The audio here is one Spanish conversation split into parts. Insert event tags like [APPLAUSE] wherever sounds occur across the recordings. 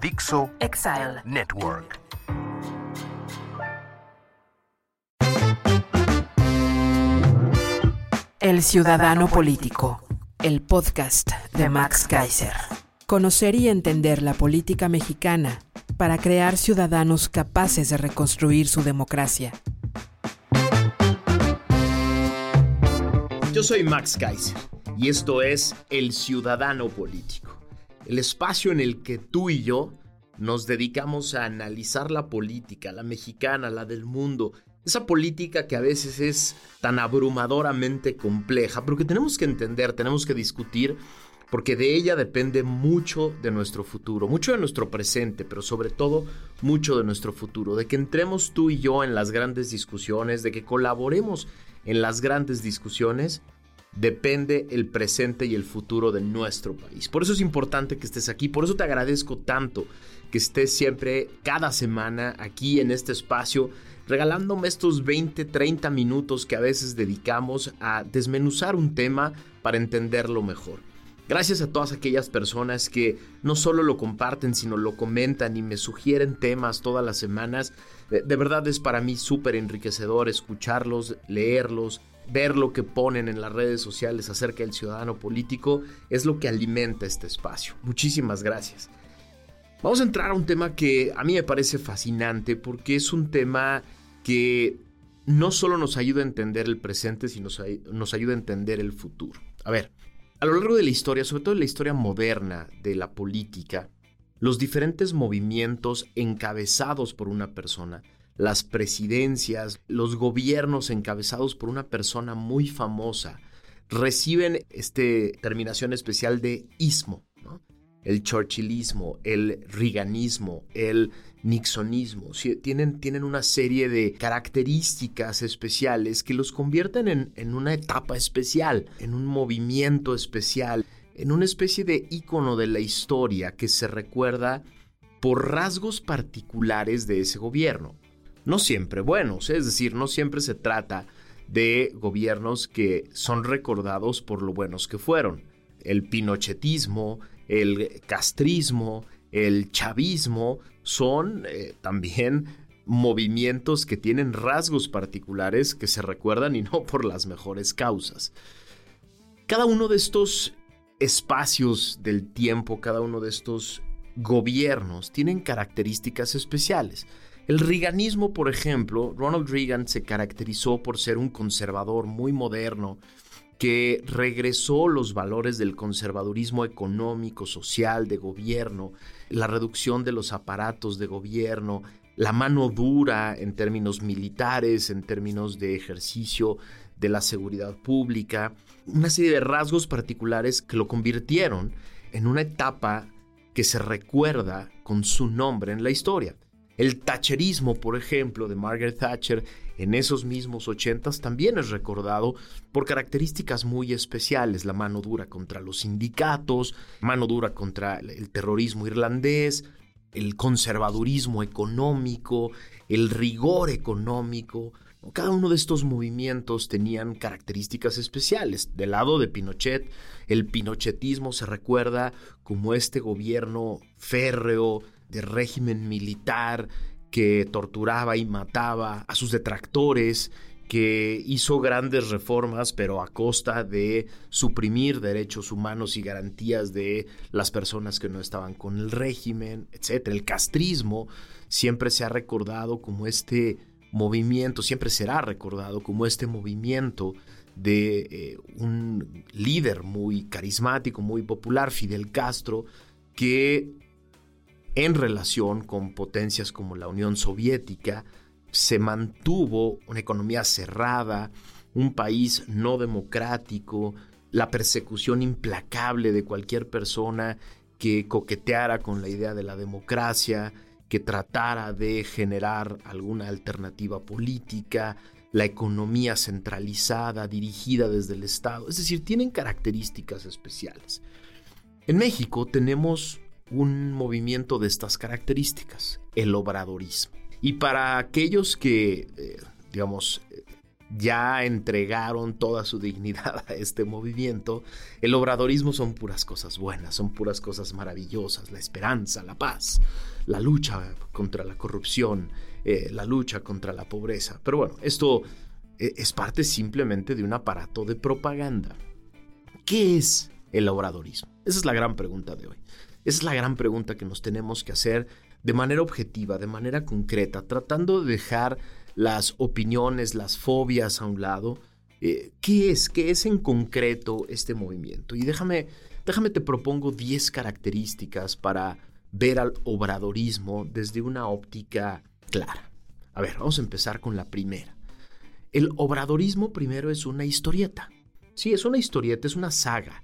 Dixo Exile. Network. El Ciudadano Político, el podcast de Max Kaiser. Conocer y entender la política mexicana para crear ciudadanos capaces de reconstruir su democracia. Yo soy Max Kaiser y esto es El Ciudadano Político, el espacio en el que tú y yo nos dedicamos a analizar la política, la mexicana, la del mundo, esa política que a veces es tan abrumadoramente compleja, pero que tenemos que entender, tenemos que discutir, porque de ella depende mucho de nuestro futuro, mucho de nuestro presente, pero sobre todo mucho de nuestro futuro, de que entremos tú y yo en las grandes discusiones, de que colaboremos en las grandes discusiones, depende el presente y el futuro de nuestro país. Por eso es importante que estés aquí, por eso te agradezco tanto que estés siempre, cada semana, aquí en este espacio, regalándome estos 20, 30 minutos que a veces dedicamos a desmenuzar un tema para entenderlo mejor. Gracias a todas aquellas personas que no solo lo comparten, sino lo comentan y me sugieren temas todas las semanas. De, de verdad es para mí súper enriquecedor escucharlos, leerlos, ver lo que ponen en las redes sociales acerca del ciudadano político. Es lo que alimenta este espacio. Muchísimas gracias. Vamos a entrar a un tema que a mí me parece fascinante porque es un tema que no solo nos ayuda a entender el presente, sino nos ayuda a entender el futuro. A ver, a lo largo de la historia, sobre todo en la historia moderna de la política, los diferentes movimientos encabezados por una persona, las presidencias, los gobiernos encabezados por una persona muy famosa, reciben este terminación especial de ismo, el churchillismo, el reaganismo, el nixonismo. Tienen, tienen una serie de características especiales que los convierten en, en una etapa especial, en un movimiento especial, en una especie de ícono de la historia que se recuerda por rasgos particulares de ese gobierno. No siempre buenos, es decir, no siempre se trata de gobiernos que son recordados por lo buenos que fueron. El pinochetismo, el castrismo, el chavismo son eh, también movimientos que tienen rasgos particulares que se recuerdan y no [LAUGHS] por las mejores causas. Cada uno de estos espacios del tiempo, cada uno de estos gobiernos tienen características especiales. El reaganismo, por ejemplo, Ronald Reagan se caracterizó por ser un conservador muy moderno, que regresó los valores del conservadurismo económico, social, de gobierno, la reducción de los aparatos de gobierno, la mano dura en términos militares, en términos de ejercicio de la seguridad pública, una serie de rasgos particulares que lo convirtieron en una etapa que se recuerda con su nombre en la historia. El tacherismo, por ejemplo, de Margaret Thatcher en esos mismos ochentas también es recordado por características muy especiales, la mano dura contra los sindicatos, mano dura contra el terrorismo irlandés, el conservadurismo económico, el rigor económico. Cada uno de estos movimientos tenían características especiales. Del lado de Pinochet, el pinochetismo se recuerda como este gobierno férreo, de régimen militar que torturaba y mataba a sus detractores, que hizo grandes reformas, pero a costa de suprimir derechos humanos y garantías de las personas que no estaban con el régimen, etc. El castrismo siempre se ha recordado como este movimiento, siempre será recordado como este movimiento de eh, un líder muy carismático, muy popular, Fidel Castro, que en relación con potencias como la Unión Soviética, se mantuvo una economía cerrada, un país no democrático, la persecución implacable de cualquier persona que coqueteara con la idea de la democracia, que tratara de generar alguna alternativa política, la economía centralizada, dirigida desde el Estado, es decir, tienen características especiales. En México tenemos un movimiento de estas características, el obradorismo. Y para aquellos que, eh, digamos, ya entregaron toda su [LAUGHS] dignidad a este movimiento, el obradorismo son puras cosas buenas, son puras cosas maravillosas, la esperanza, la paz, la lucha contra la corrupción, eh, la lucha contra la pobreza. Pero bueno, esto eh, es parte simplemente de un aparato de propaganda. ¿Qué es el obradorismo? Esa es la gran pregunta de hoy. Esa es la gran pregunta que nos tenemos que hacer de manera objetiva, de manera concreta, tratando de dejar las opiniones, las fobias a un lado. Eh, ¿Qué es? ¿Qué es en concreto este movimiento? Y déjame, déjame te propongo 10 características para ver al obradorismo desde una óptica clara. A ver, vamos a empezar con la primera. El obradorismo primero es una historieta. Sí, es una historieta, es una saga.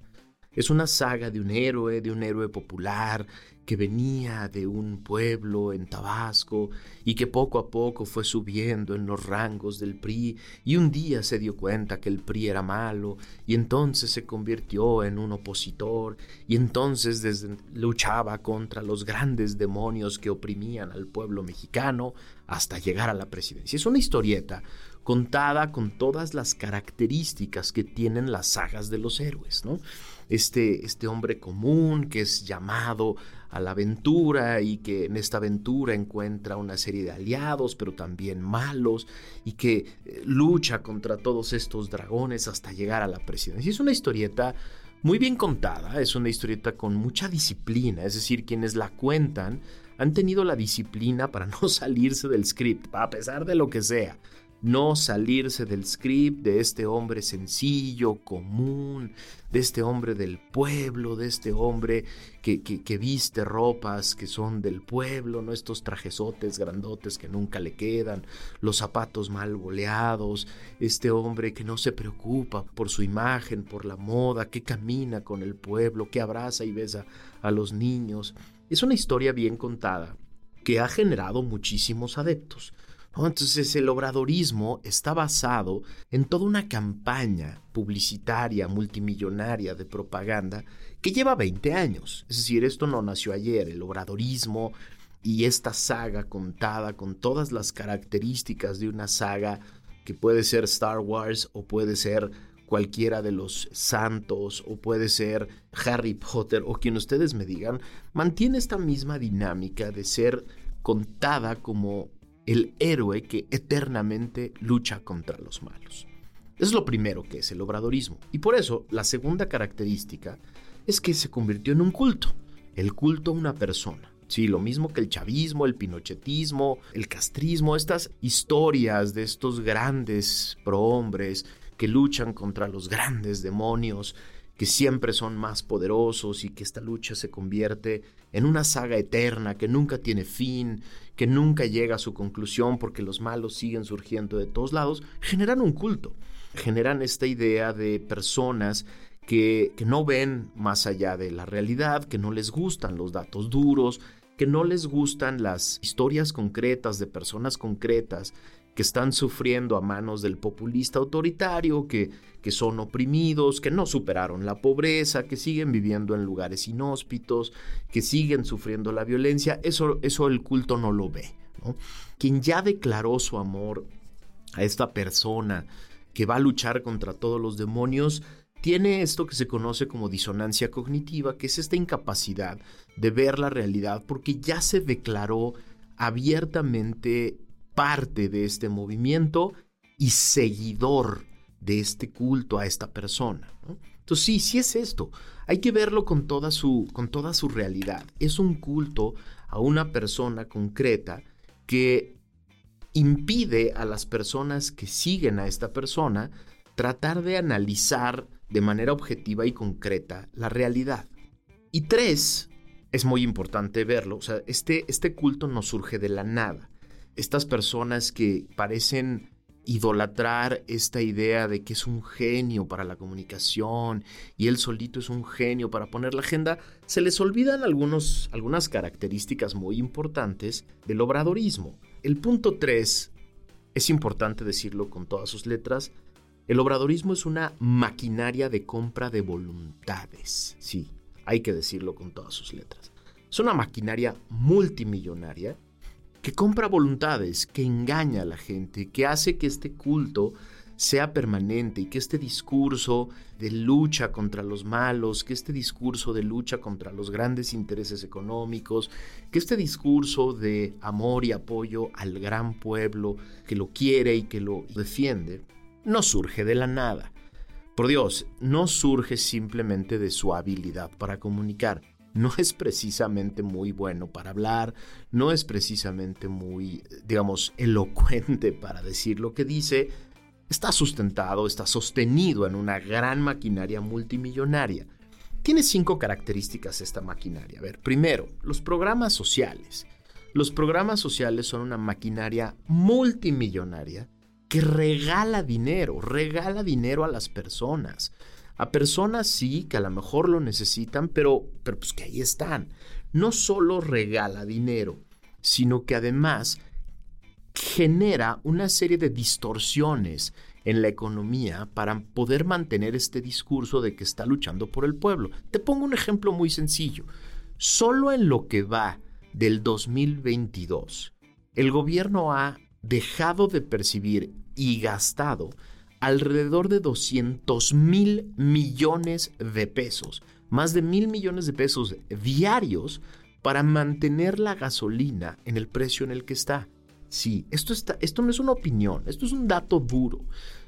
Es una saga de un héroe, de un héroe popular que venía de un pueblo en Tabasco y que poco a poco fue subiendo en los rangos del PRI y un día se dio cuenta que el PRI era malo y entonces se convirtió en un opositor y entonces luchaba contra los grandes demonios que oprimían al pueblo mexicano hasta llegar a la presidencia. Es una historieta contada con todas las características que tienen las sagas de los héroes, ¿no? Este, este hombre común que es llamado a la aventura y que en esta aventura encuentra una serie de aliados, pero también malos, y que eh, lucha contra todos estos dragones hasta llegar a la presidencia. Es una historieta muy bien contada, es una historieta con mucha disciplina, es decir, quienes la cuentan han tenido la disciplina para [LAUGHS] no salirse del script, a pesar de lo que sea no salirse del script de este hombre sencillo, común, de este hombre del pueblo, de este hombre que, que, viste ropas que son del pueblo, no estos trajesotes grandotes que nunca le quedan, los zapatos mal boleados, este hombre que no se preocupa por su imagen, por la moda, que camina con el pueblo, que abraza y besa a los niños. Es una historia bien contada que ha generado muchísimos adeptos. Entonces el obradorismo está basado en toda una campaña publicitaria multimillonaria de propaganda que lleva 20 años. Es decir, esto no nació ayer, el obradorismo y esta saga contada con todas las características de una saga que puede ser Star Wars o puede ser cualquiera de los santos o puede ser Harry Potter o quien ustedes me digan, mantiene esta misma dinámica de ser contada como el héroe que eternamente lucha contra los malos. Es lo primero que es el obradorismo. Y por eso la segunda característica es que se convirtió en un culto, el culto a una persona. Sí, lo mismo que el chavismo, el pinochetismo, el castrismo, estas historias de estos grandes prohombres que luchan contra los grandes demonios, que siempre son más poderosos y que esta lucha se convierte en una saga eterna que nunca tiene fin, que nunca llega a su conclusión porque los malos siguen surgiendo de todos lados, generan un culto, generan esta idea de personas que, que no ven más allá de la realidad, que no les gustan los datos duros, que no les gustan las historias concretas de personas concretas que están sufriendo a manos del populista autoritario, que, que son oprimidos, que no superaron la pobreza, que siguen viviendo en lugares inhóspitos, que siguen sufriendo la violencia, eso, eso el culto no lo ve. Quien ya declaró su amor a esta persona que va a luchar contra todos los demonios, tiene esto que se conoce como disonancia cognitiva, que es esta incapacidad de ver la realidad porque ya se declaró abiertamente parte de este movimiento y seguidor de este culto a esta persona. Entonces sí, sí es esto. Hay que verlo con toda, su, con toda su realidad. Es un culto a una persona concreta que impide a las personas que siguen a esta persona tratar de analizar de manera objetiva y concreta la realidad. Y tres, es muy importante verlo, o sea, este, este culto no surge de la nada estas personas que parecen idolatrar esta idea de que es un genio para la comunicación y él solito es un genio para poner la agenda, se les olvidan algunos, algunas características muy importantes del obradorismo. El punto 3, es importante decirlo con todas sus letras, el obradorismo es una maquinaria de compra de voluntades. Sí, hay que decirlo con todas sus letras. Es una maquinaria multimillonaria que compra voluntades, que engaña a la gente, que hace que este culto sea permanente y que este discurso de lucha contra los malos, que este discurso de lucha contra los grandes intereses económicos, que este discurso de amor y apoyo al gran pueblo que lo quiere y que lo defiende, no surge de la nada. Por Dios, no surge simplemente de su habilidad para comunicar no es precisamente muy bueno para hablar, no es precisamente muy, digamos, elocuente para decir lo que dice, está sustentado, está sostenido en una gran maquinaria multimillonaria. Tiene cinco características esta maquinaria. A ver, primero, los programas sociales. Los programas sociales son una maquinaria multimillonaria que regala dinero, regala dinero a las personas. A personas sí, que a lo mejor lo necesitan, pero, pero pues que ahí están. No solo regala dinero, sino que además genera una serie de distorsiones en la economía para poder mantener este discurso de que está luchando por el pueblo. Te pongo un ejemplo muy sencillo. Solo en lo que va del 2022, el gobierno ha dejado de percibir y gastado alrededor de 200 mil millones de pesos, más de mil millones de pesos diarios para mantener la gasolina en el precio en el que está. Sí, esto, está, esto no es una opinión, esto es un dato duro.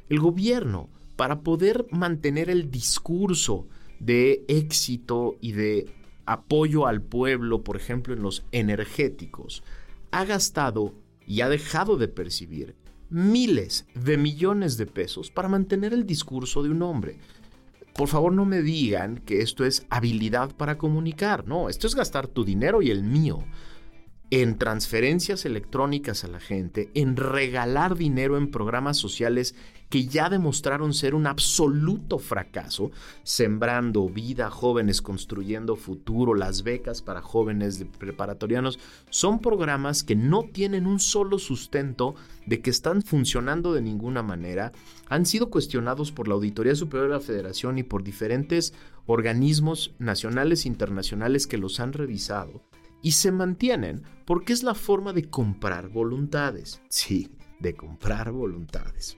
El gobierno, para poder mantener el discurso de éxito y de apoyo al pueblo, por ejemplo, en los energéticos, ha gastado y ha dejado de percibir miles de millones de pesos para mantener el discurso de un hombre. Por favor no me digan que esto es habilidad para comunicar, no, esto es gastar tu dinero y el mío en transferencias electrónicas a la gente, en regalar dinero en programas sociales que ya demostraron ser un absoluto fracaso, sembrando vida, jóvenes construyendo futuro, las becas para jóvenes preparatorianos, son programas que no tienen un solo sustento de que están funcionando de ninguna manera, han sido cuestionados por la Auditoría Superior de la Federación y por diferentes organismos nacionales e internacionales que los han revisado y se mantienen porque es la forma de comprar voluntades. Sí, de comprar voluntades.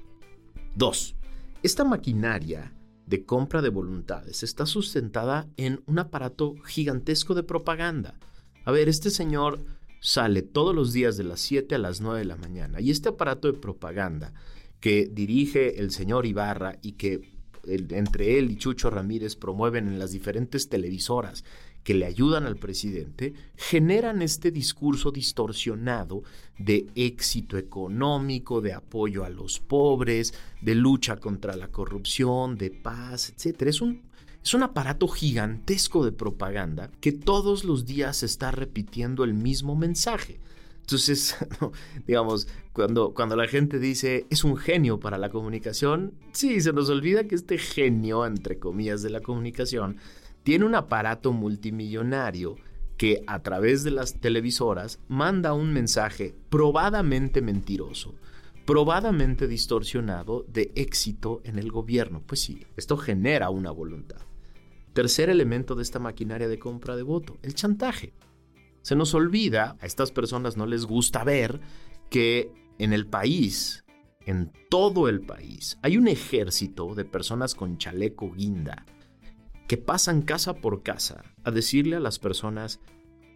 2. Esta maquinaria de compra de voluntades está sustentada en un aparato gigantesco de propaganda. A ver, este señor sale todos los días de las 7 a las 9 de la mañana y este aparato de propaganda que dirige el señor Ibarra y que entre él y Chucho Ramírez promueven en las diferentes televisoras que le ayudan al presidente generan este discurso distorsionado de éxito económico, de apoyo a los pobres, de lucha contra la corrupción, de paz, etc. Es un, es un aparato gigantesco de propaganda que todos los días está repitiendo el mismo mensaje. Entonces, [LAUGHS] digamos, cuando, cuando la gente dice es un genio para la comunicación, sí, se nos olvida que este genio, entre comillas, de la comunicación, tiene un aparato multimillonario que a través de las televisoras manda un mensaje probadamente mentiroso, probadamente distorsionado de éxito en el gobierno. Pues sí, esto genera una voluntad. Tercer elemento de esta maquinaria de compra de voto, el chantaje. Se nos olvida, a estas personas no les gusta ver que en el país, en todo el país, hay un ejército de personas con chaleco guinda que pasan casa por casa a decirle a las personas,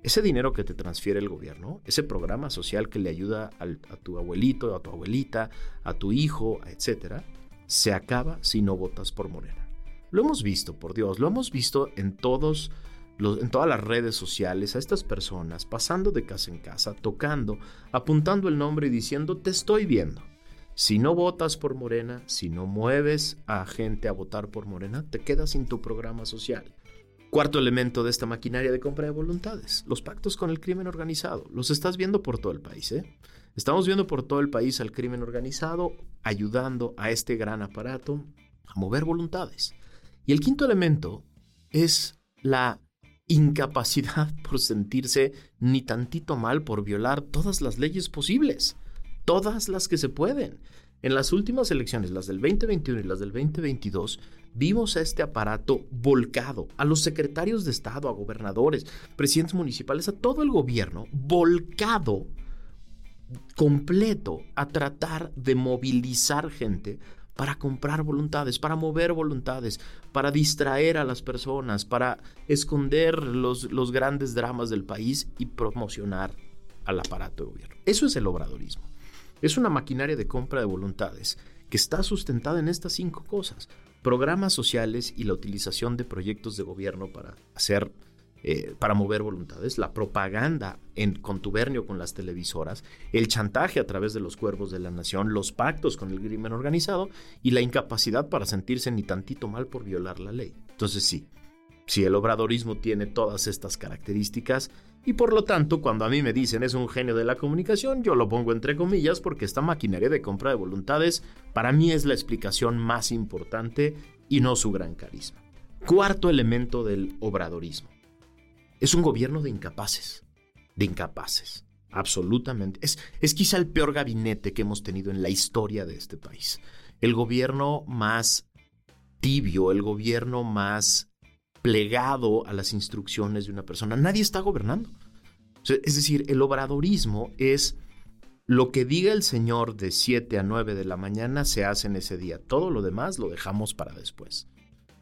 ese dinero que te transfiere el gobierno, ese programa social que le ayuda a tu abuelito, a tu abuelita, a tu hijo, etc., se acaba si no votas por Morena. Lo hemos visto, por Dios, lo hemos visto en todos en todas las redes sociales a estas personas pasando de casa en casa, tocando, apuntando el nombre y diciendo te estoy viendo. Si no votas por Morena, si no mueves a gente a votar por Morena, te quedas sin tu programa social. Cuarto elemento de esta maquinaria de compra de voluntades, los pactos con el crimen organizado. Los estás viendo por todo el país, ¿eh? Estamos viendo por todo el país al crimen organizado ayudando a este gran aparato a mover voluntades. Y el quinto elemento es la incapacidad [LAUGHS] por sentirse ni tantito mal por violar todas las leyes posibles, todas las que se pueden. En las últimas elecciones, las del 2021 y las del 2022, vimos a este aparato volcado, a los secretarios de Estado, a gobernadores, presidentes municipales, a todo el gobierno, volcado completo a tratar de movilizar gente para comprar voluntades, para mover voluntades, para distraer a las personas, para esconder los, los grandes dramas del país y promocionar al aparato de gobierno. Eso es el obradorismo. Es una maquinaria de compra de voluntades que está sustentada en estas cinco cosas. Programas sociales y la utilización de proyectos de gobierno para hacer eh, para mover voluntades, la propaganda en contubernio con las televisoras, el chantaje a través de los cuervos de la nación, los pactos con el crimen organizado y la incapacidad para sentirse ni tantito mal por violar la ley. Entonces sí, si el obradorismo tiene todas estas características y por lo tanto cuando a mí me dicen es un genio de la comunicación, yo lo pongo entre comillas porque esta maquinaria de compra de voluntades para mí es la explicación más importante y no su gran carisma. Cuarto elemento del obradorismo. Es un gobierno de incapaces, de incapaces, absolutamente. Es, es quizá el peor gabinete que hemos tenido en la historia de este país. El gobierno más tibio, el gobierno más plegado a las instrucciones de una persona. Nadie está gobernando. Es decir, el obradorismo es lo que diga el Señor de 7 a 9 de la mañana se hace en ese día. Todo lo demás lo dejamos para después.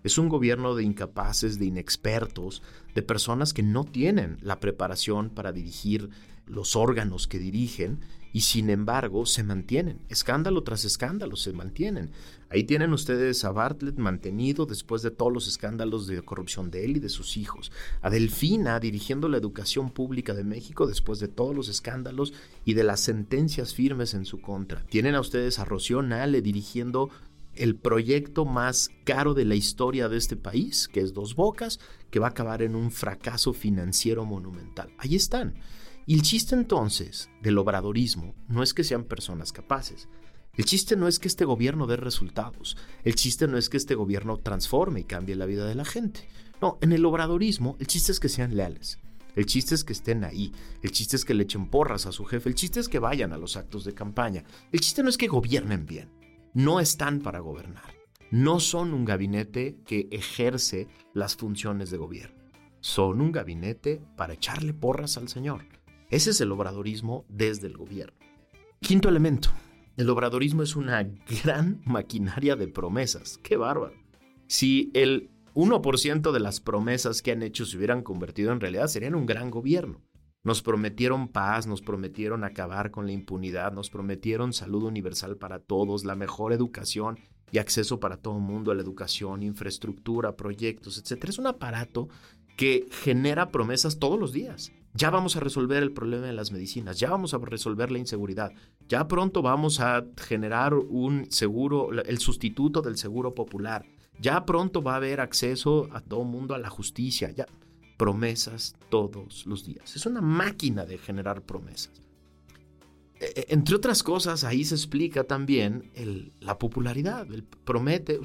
Es un gobierno de incapaces, de inexpertos, de personas que no tienen la preparación para dirigir los órganos que dirigen y sin embargo se mantienen. Escándalo tras escándalo se mantienen. Ahí tienen ustedes a Bartlett mantenido después de todos los escándalos de corrupción de él y de sus hijos. A Delfina dirigiendo la educación pública de México después de todos los escándalos y de las sentencias firmes en su contra. Tienen a ustedes a Rocío Nale dirigiendo el proyecto más caro de la historia de este país, que es Dos Bocas, que va a acabar en un fracaso financiero monumental. Ahí están. Y el chiste entonces del obradorismo no es que sean personas capaces. El chiste no es que este gobierno dé resultados. El chiste no es que este gobierno transforme y cambie la vida de la gente. No, en el obradorismo el chiste es que sean leales. El chiste es que estén ahí. El chiste es que le echen porras a su jefe. El chiste es que vayan a los actos de campaña. El chiste no es que gobiernen bien no están para gobernar. No son un gabinete que ejerce las funciones de gobierno. Son un gabinete para echarle porras al Señor. Ese es el obradorismo desde el gobierno. Quinto elemento. El obradorismo es una gran maquinaria de promesas. ¡Qué bárbaro! Si el 1% de las promesas que han hecho se hubieran convertido en realidad, serían un gran gobierno. Nos prometieron paz, nos prometieron acabar con la impunidad, nos prometieron salud universal para todos, la mejor educación y acceso para todo el mundo a la educación, infraestructura, proyectos, etc. Es un aparato que genera promesas todos los días. Ya vamos a resolver el problema de las medicinas, ya vamos a resolver la inseguridad, ya pronto vamos a generar un seguro, el sustituto del seguro popular, ya pronto va a haber acceso a todo mundo a la justicia, ya promesas todos los días. Es una máquina de generar promesas. E, e, entre otras cosas, ahí se explica también la popularidad. El promete,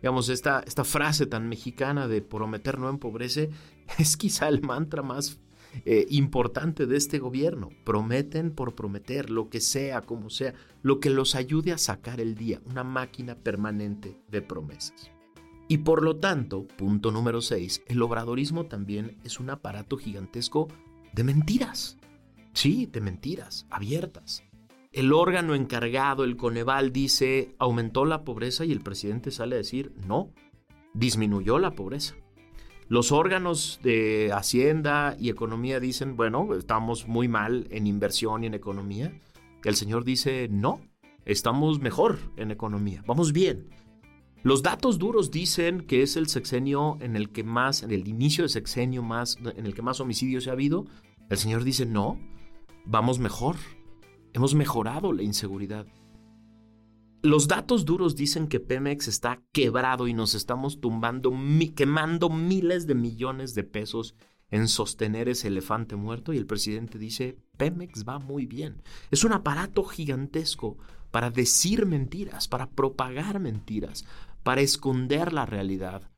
digamos, esta, esta frase tan mexicana de prometer no empobrece [LAUGHS] es quizá el mantra más eh, importante de este gobierno. Prometen por prometer, lo que sea, como sea, lo que los ayude a sacar el día, una máquina permanente de promesas. Y por lo tanto, punto número 6, el obradorismo también es un aparato gigantesco de mentiras. Sí, de mentiras, abiertas. El órgano encargado, el Coneval, dice, aumentó la pobreza y el presidente sale a decir, no, disminuyó la pobreza. Los órganos de Hacienda y Economía dicen, bueno, estamos muy mal en inversión y en economía. El señor dice, no, estamos mejor en economía, vamos bien. Los datos duros dicen que es el sexenio en el que más, en el inicio de sexenio más, en el que más homicidios ha habido. El señor dice, no, vamos mejor. Hemos mejorado la inseguridad. Los datos duros dicen que Pemex está quebrado y nos estamos tumbando, quemando miles de millones de pesos en sostener ese elefante muerto y el presidente dice, Pemex va muy bien. Es un aparato gigantesco para decir mentiras, para propagar mentiras, para esconder la realidad.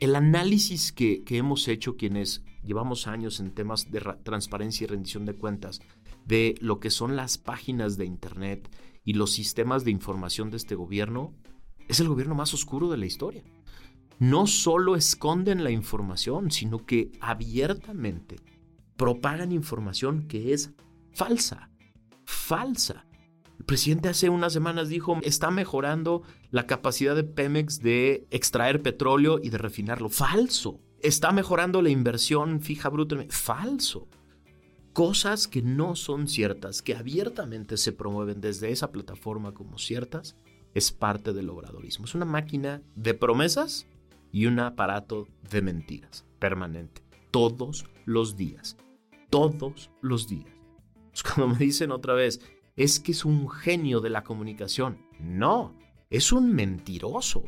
El análisis que, hemos hecho quienes llevamos años en temas de transparencia y rendición de cuentas, de lo que son las páginas de Internet y los sistemas de información de este gobierno, es el gobierno más oscuro de la historia. No solo esconden la información, sino que abiertamente propagan información que es falsa, falsa. El presidente hace unas semanas dijo, está mejorando la capacidad de Pemex de extraer petróleo y de refinarlo. Falso. Está mejorando la inversión fija bruta. Falso. Cosas que no son ciertas, que abiertamente se promueven desde esa plataforma como ciertas, es parte del obradorismo. Es una máquina de promesas y un aparato de mentiras permanente. Todos los días todos los días. Cuando me dicen otra vez, es que es un genio de la comunicación. No, es un mentiroso.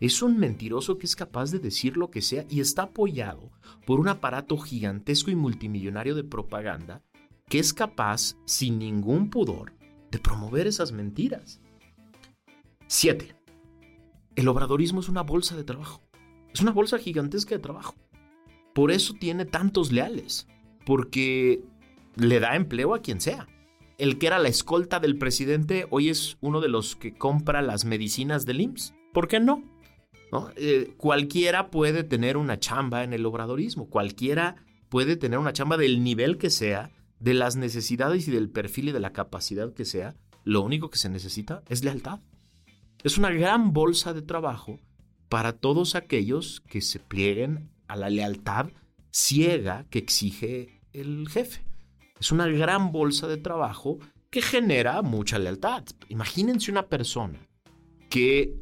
Es un mentiroso que es capaz de decir lo que sea y está apoyado por un aparato gigantesco y multimillonario de propaganda que es capaz, sin ningún pudor, de promover esas mentiras. 7. El obradorismo es una bolsa de trabajo. Es una bolsa gigantesca de trabajo. Por eso tiene tantos leales porque le da empleo a quien sea. El que era la escolta del presidente hoy es uno de los que compra las medicinas del IMSS. ¿Por qué no? Eh, cualquiera puede tener una chamba en el obradorismo, cualquiera puede tener una chamba del nivel que sea, de las necesidades y del perfil y de la capacidad que sea. Lo único que se necesita es lealtad. Es una gran bolsa de trabajo para todos aquellos que se plieguen a la lealtad ciega que exige el jefe. Es una gran bolsa de trabajo que genera mucha lealtad. Imagínense una persona que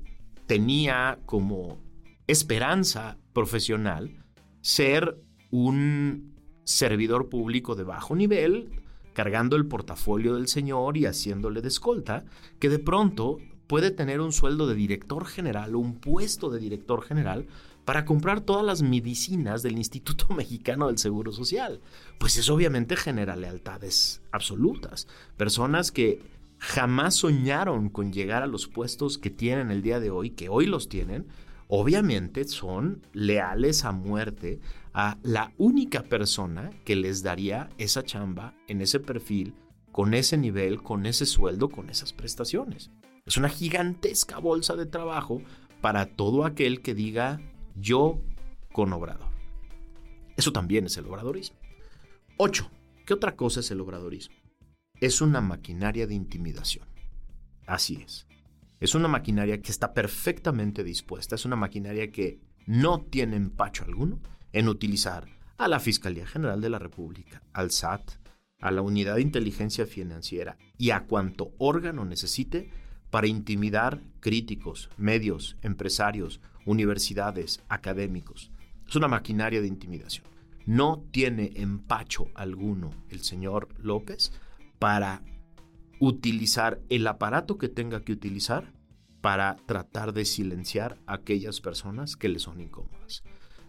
tenía como esperanza profesional ser un servidor público de bajo nivel, cargando el portafolio del señor y haciéndole de escolta, que de pronto puede tener un sueldo de director general o un puesto de director general para comprar todas las medicinas del Instituto [LAUGHS] Mexicano del Seguro Social. Pues eso obviamente genera lealtades absolutas. Personas que jamás soñaron con llegar a los puestos que tienen el día de hoy, que hoy los tienen, obviamente son leales a muerte a la única persona que les daría esa chamba en ese perfil, con ese nivel, con ese sueldo, con esas prestaciones. Es una gigantesca bolsa de trabajo para todo aquel que diga yo con obrador. Eso también es el obradorismo. 8. ¿Qué otra cosa es el obradorismo? Es una maquinaria de intimidación. Así es. Es una maquinaria que está perfectamente dispuesta, es una maquinaria que no tiene empacho alguno en utilizar a la Fiscalía General de la República, al SAT, a la Unidad de Inteligencia Financiera y a cuanto órgano necesite para intimidar críticos, medios, empresarios, universidades, académicos. Es una maquinaria de intimidación. No tiene empacho alguno el señor López para utilizar el aparato que tenga que utilizar para tratar de silenciar a aquellas personas que le son incómodas.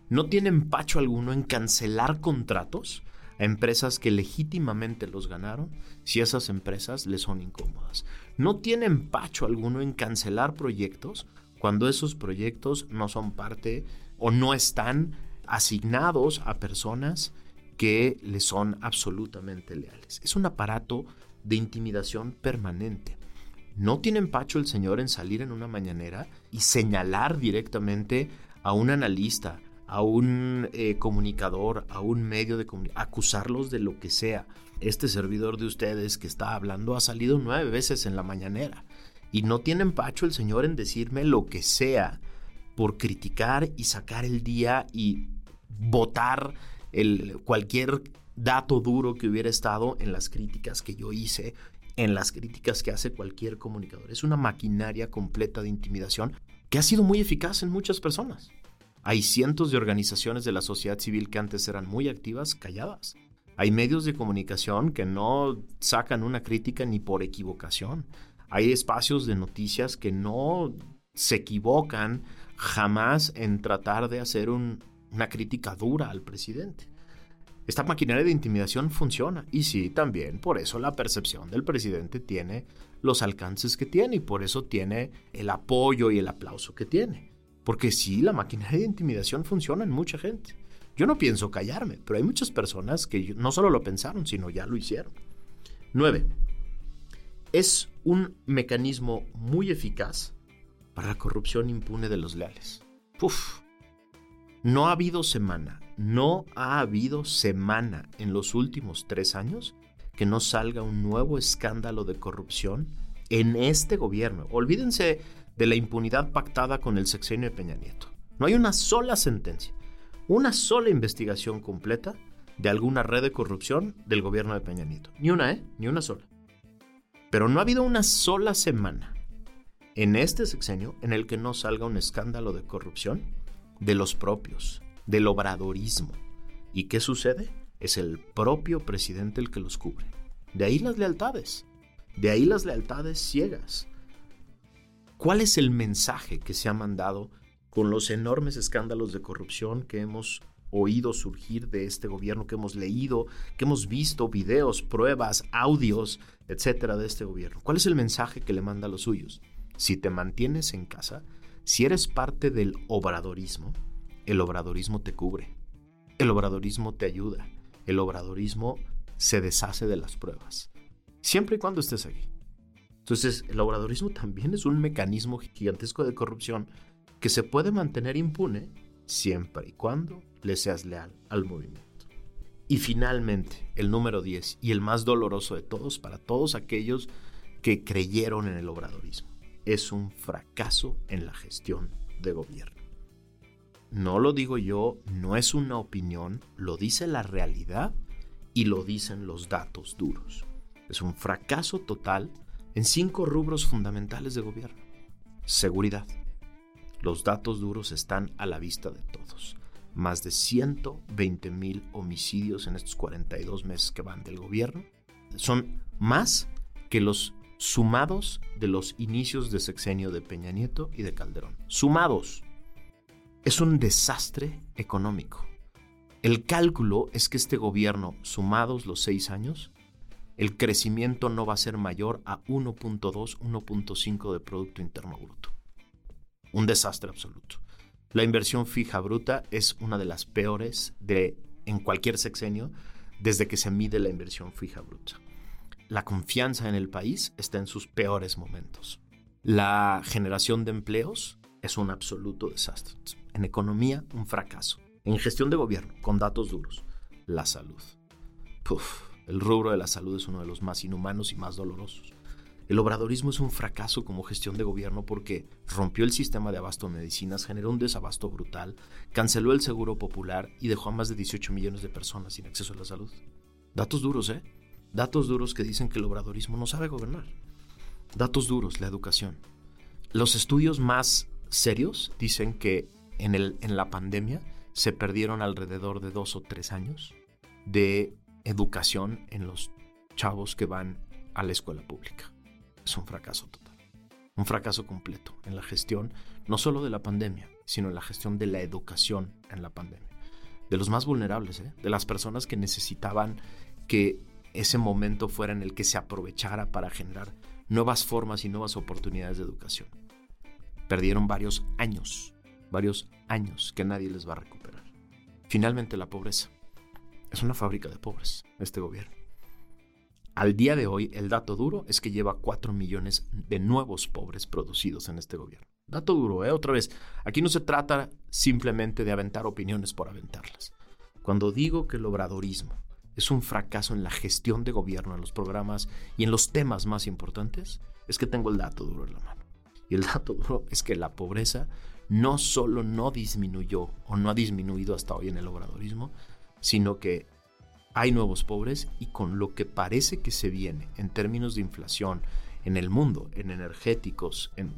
No tiene empacho alguno en cancelar contratos a empresas que legítimamente los ganaron si esas empresas le son incómodas. No tiene empacho alguno en cancelar proyectos cuando esos proyectos no son parte o no están asignados a personas que le son absolutamente leales. Es un aparato de intimidación permanente. No tiene empacho el señor en salir en una mañanera y señalar directamente a un analista, a un eh, comunicador, a un medio de comunicación, acusarlos de lo que sea. Este servidor de ustedes que está hablando ha salido nueve veces en la mañanera y no tiene empacho el Señor en decirme lo que sea por criticar y sacar el día y votar el, cualquier dato duro que hubiera estado en las críticas que yo hice, en las críticas que hace cualquier comunicador. Es una maquinaria completa de intimidación que ha sido muy eficaz en muchas personas. Hay cientos de organizaciones de la sociedad civil que antes eran muy activas, calladas. Hay medios de comunicación que no sacan una crítica ni por equivocación. Hay espacios de noticias que no se equivocan jamás en tratar de hacer una crítica dura al presidente. Esta maquinaria de intimidación funciona. Y sí, también por eso la percepción del presidente tiene los alcances que tiene y por eso tiene el apoyo y el aplauso que tiene. Porque sí, la maquinaria de intimidación funciona en mucha gente. Yo no pienso callarme, pero hay muchas personas que no solo lo pensaron, sino ya lo hicieron. 9. Es un mecanismo muy eficaz para la corrupción impune de los leales. No ha habido semana, no ha habido semana en los últimos tres años que no salga un nuevo escándalo de corrupción en este gobierno. Olvídense de la impunidad pactada con el sexenio de Peña Nieto. No hay una sola sentencia, una sola investigación completa de alguna red de corrupción del gobierno de Peña Nieto. Ni una, ¿eh? Ni una sola. Pero no ha habido una sola semana en este sexenio en el que no salga un escándalo de corrupción de los propios, del obradorismo. ¿Y qué sucede? Es el propio presidente el que los cubre. De ahí las lealtades. De ahí las lealtades ciegas. ¿Cuál es el mensaje que se ha mandado con los enormes escándalos de corrupción que hemos oído surgir de este gobierno, que hemos leído, que hemos visto videos, pruebas, audios, etcétera, de este gobierno? ¿Cuál es el mensaje que le manda a los suyos? Si te mantienes en casa, si eres parte del obradorismo, el obradorismo te cubre, el obradorismo te ayuda, el obradorismo se deshace de las pruebas, siempre y cuando estés aquí. Entonces, el obradorismo también es un mecanismo gigantesco de corrupción que se puede mantener impune siempre y cuando le seas leal al movimiento. Y finalmente, el número 10 y el más doloroso de todos para todos aquellos que creyeron en el obradorismo. Es un fracaso en la gestión de gobierno. No lo digo yo, no es una opinión, lo dice la realidad y lo dicen los datos duros. Es un fracaso total en cinco rubros fundamentales de gobierno. Seguridad. Los datos duros están a la vista de todos. Más de 120 mil homicidios en estos 42 meses que van del gobierno. Son más que los sumados de los inicios de sexenio de Peña Nieto y de Calderón. Sumados. Es un desastre económico. El cálculo es que este gobierno, sumados los seis años, el crecimiento no va a ser mayor a 1.2, 1.5 de Producto Interno Bruto. Un desastre absoluto. La inversión fija bruta es una de las peores de, en cualquier sexenio desde que se mide la inversión fija bruta. La confianza en el país está en sus peores momentos. La generación de empleos es un absoluto desastre. En economía, un fracaso. En gestión de gobierno, con datos duros, la salud. Puf, el rubro de la salud es uno de los más inhumanos y más dolorosos. El obradorismo es un fracaso como gestión de gobierno porque rompió el sistema de abasto de medicinas, generó un desabasto brutal, canceló el seguro popular y dejó a más de 18 millones de personas sin acceso a la salud. Datos duros, ¿eh? Datos duros que dicen que el obradorismo no sabe gobernar. Datos duros, la educación. Los estudios más serios dicen que en, en la pandemia se perdieron alrededor de dos o tres años de educación en los chavos que van a la escuela pública. Es un fracaso total. Un fracaso completo en la gestión, no solo de la pandemia, sino en la gestión de la educación en la pandemia. De los más vulnerables, ¿eh? de las personas que necesitaban que ese momento fuera en el que se aprovechara para generar nuevas formas y nuevas oportunidades de educación. Perdieron varios años, varios años que nadie les va a recuperar. Finalmente la pobreza. Es una fábrica de pobres este gobierno. Al día de hoy, el dato duro es que lleva 4 millones de nuevos pobres producidos en este gobierno. Dato duro, ¿eh? Otra vez, aquí no se trata simplemente de aventar opiniones por aventarlas. Cuando digo que el obradorismo es un fracaso en la gestión de gobierno, en los programas y en los temas más importantes, es que tengo el dato duro en la mano. Y el dato duro es que la pobreza no solo no disminuyó o no ha disminuido hasta hoy en el obradorismo, sino que hay nuevos pobres y con lo que parece que se viene en términos de inflación en el mundo, en energéticos, en,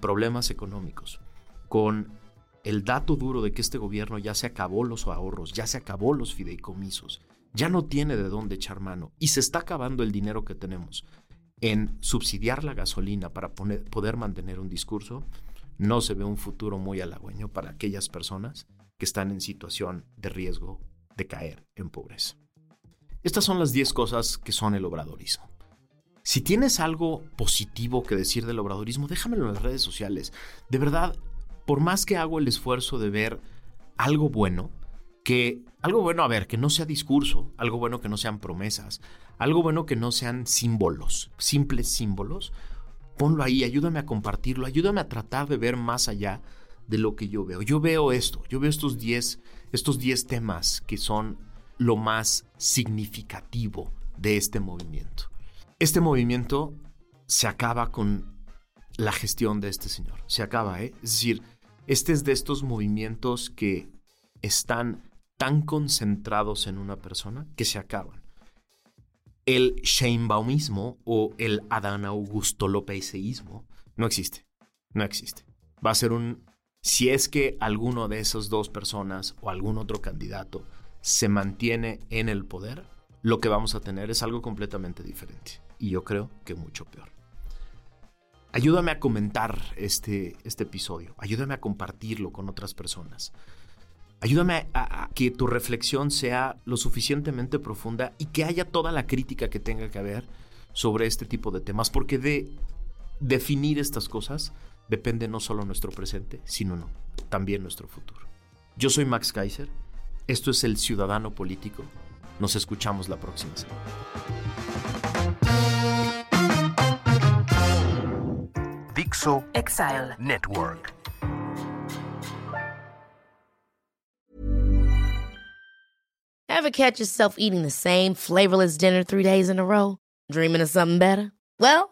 problemas económicos, con el dato duro de que este gobierno ya se acabó los ahorros, ya se acabó los fideicomisos, ya no tiene de dónde echar mano y se está acabando el dinero que tenemos en subsidiar la gasolina para poder mantener un discurso, no se ve un futuro muy halagüeño para aquellas personas que están en situación de riesgo de caer en pobreza. Estas son las 10 cosas que son el obradorismo. Si tienes algo positivo que decir del obradorismo, déjamelo en las redes sociales. De verdad, por más que hago el esfuerzo de ver algo bueno, que algo bueno, a ver, que no sea discurso, algo bueno que no sean promesas, algo bueno que no sean símbolos, simples símbolos, ponlo ahí, ayúdame a compartirlo, ayúdame a tratar de ver más allá de lo que yo veo. Yo veo esto, yo veo estos 10 estos 10 temas que son lo más significativo de este movimiento. Este movimiento se acaba con la gestión de este señor. Se acaba, ¿eh? Es decir, este es de estos movimientos que están tan concentrados en una persona que se acaban. El Sheinbaumismo o el Adán Augusto Lópezeísmo no existe. No existe. Va a ser un. Si es que alguno de esas dos personas o algún otro candidato se mantiene en el poder, lo que vamos a tener es algo completamente diferente. Y yo creo que mucho peor. Ayúdame a comentar este, este episodio. Ayúdame a compartirlo con otras personas. Ayúdame a, que tu reflexión sea lo suficientemente profunda y que haya toda la crítica que tenga que haber sobre este tipo de temas, porque de definir estas cosas depende no solo nuestro presente, sino no, también nuestro futuro. Yo soy Max Kaiser, esto es El Ciudadano Político, nos escuchamos la próxima semana. Dixo Exile Network. Ever catch yourself eating the same flavorless dinner three days in a row? Dreaming of something better? Well,